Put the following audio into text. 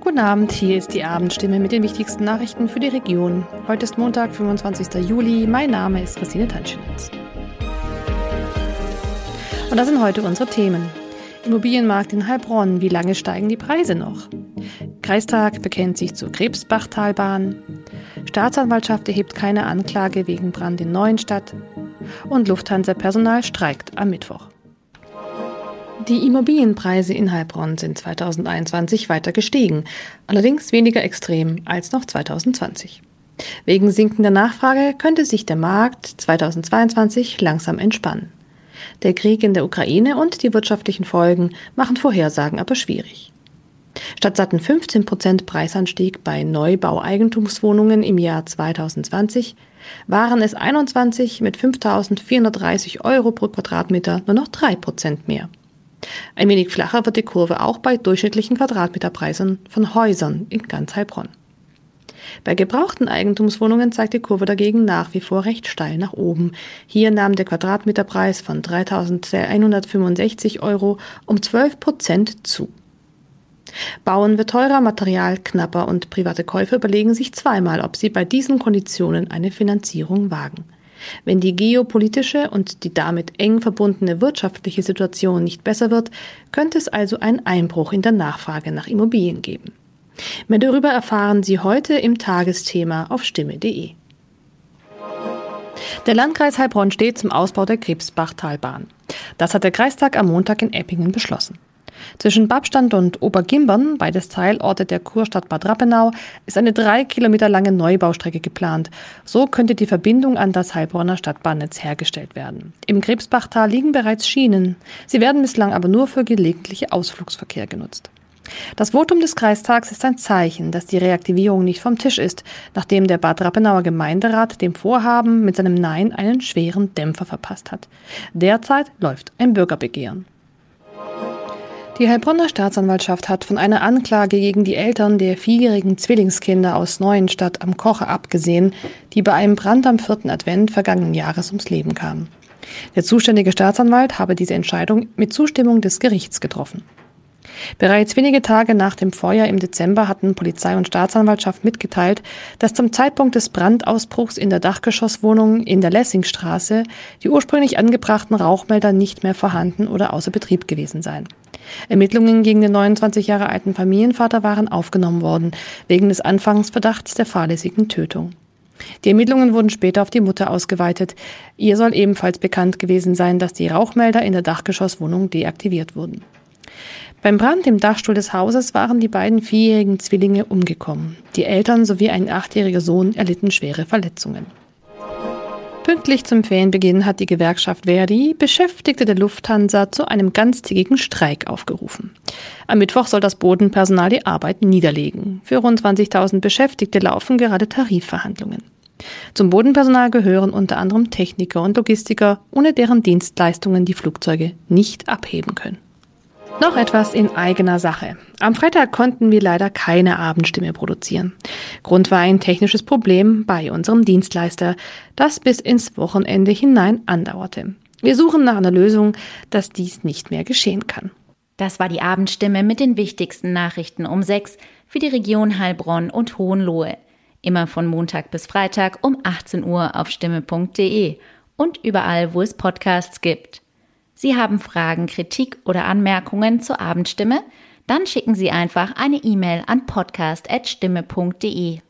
Guten Abend, hier ist die Abendstimme mit den wichtigsten Nachrichten für die Region. Heute ist Montag, 25. Juli. Mein Name ist Christine Tanschinitz. Und das sind heute unsere Themen. Immobilienmarkt in Heilbronn. Wie lange steigen die Preise noch? Kreistag bekennt sich zur Krebsbachtalbahn. Staatsanwaltschaft erhebt keine Anklage wegen Brand in Neuenstadt. Und Lufthansa-Personal streikt am Mittwoch. Die Immobilienpreise in Heilbronn sind 2021 weiter gestiegen, allerdings weniger extrem als noch 2020. Wegen sinkender Nachfrage könnte sich der Markt 2022 langsam entspannen. Der Krieg in der Ukraine und die wirtschaftlichen Folgen machen Vorhersagen aber schwierig. Statt satten 15 Prozent Preisanstieg bei Neubaueigentumswohnungen im Jahr 2020 waren es 21 mit 5.430 Euro pro Quadratmeter nur noch drei Prozent mehr. Ein wenig flacher wird die Kurve auch bei durchschnittlichen Quadratmeterpreisen von Häusern in ganz Heilbronn. Bei gebrauchten Eigentumswohnungen zeigt die Kurve dagegen nach wie vor recht steil nach oben. Hier nahm der Quadratmeterpreis von 3.165 Euro um 12 Prozent zu. Bauen wird teurer, Material knapper und private Käufer überlegen sich zweimal, ob sie bei diesen Konditionen eine Finanzierung wagen. Wenn die geopolitische und die damit eng verbundene wirtschaftliche Situation nicht besser wird, könnte es also einen Einbruch in der Nachfrage nach Immobilien geben. Mehr darüber erfahren Sie heute im Tagesthema auf stimme.de. Der Landkreis Heilbronn steht zum Ausbau der Krebsbachtalbahn. Das hat der Kreistag am Montag in Eppingen beschlossen. Zwischen Babstand und Obergimbern, beides Teilorte der Kurstadt Bad Rappenau, ist eine drei Kilometer lange Neubaustrecke geplant. So könnte die Verbindung an das Heilbronner Stadtbahnnetz hergestellt werden. Im Krebsbachtal liegen bereits Schienen. Sie werden bislang aber nur für gelegentliche Ausflugsverkehr genutzt. Das Votum des Kreistags ist ein Zeichen, dass die Reaktivierung nicht vom Tisch ist, nachdem der Bad Rappenauer Gemeinderat dem Vorhaben mit seinem Nein einen schweren Dämpfer verpasst hat. Derzeit läuft ein Bürgerbegehren. Die Heilbronner Staatsanwaltschaft hat von einer Anklage gegen die Eltern der vierjährigen Zwillingskinder aus Neuenstadt am Kocher abgesehen, die bei einem Brand am vierten Advent vergangenen Jahres ums Leben kamen. Der zuständige Staatsanwalt habe diese Entscheidung mit Zustimmung des Gerichts getroffen. Bereits wenige Tage nach dem Feuer im Dezember hatten Polizei und Staatsanwaltschaft mitgeteilt, dass zum Zeitpunkt des Brandausbruchs in der Dachgeschosswohnung in der Lessingstraße die ursprünglich angebrachten Rauchmelder nicht mehr vorhanden oder außer Betrieb gewesen seien. Ermittlungen gegen den 29 Jahre alten Familienvater waren aufgenommen worden, wegen des Anfangsverdachts der fahrlässigen Tötung. Die Ermittlungen wurden später auf die Mutter ausgeweitet. Ihr soll ebenfalls bekannt gewesen sein, dass die Rauchmelder in der Dachgeschosswohnung deaktiviert wurden. Beim Brand im Dachstuhl des Hauses waren die beiden vierjährigen Zwillinge umgekommen. Die Eltern sowie ein achtjähriger Sohn erlitten schwere Verletzungen. Pünktlich zum Ferienbeginn hat die Gewerkschaft Verdi Beschäftigte der Lufthansa zu einem ganztägigen Streik aufgerufen. Am Mittwoch soll das Bodenpersonal die Arbeit niederlegen. Für rund 20.000 Beschäftigte laufen gerade Tarifverhandlungen. Zum Bodenpersonal gehören unter anderem Techniker und Logistiker, ohne deren Dienstleistungen die Flugzeuge nicht abheben können. Noch etwas in eigener Sache. Am Freitag konnten wir leider keine Abendstimme produzieren. Grund war ein technisches Problem bei unserem Dienstleister, das bis ins Wochenende hinein andauerte. Wir suchen nach einer Lösung, dass dies nicht mehr geschehen kann. Das war die Abendstimme mit den wichtigsten Nachrichten um sechs für die Region Heilbronn und Hohenlohe. Immer von Montag bis Freitag um 18 Uhr auf stimme.de und überall, wo es Podcasts gibt. Sie haben Fragen, Kritik oder Anmerkungen zur Abendstimme? Dann schicken Sie einfach eine E-Mail an podcast.stimme.de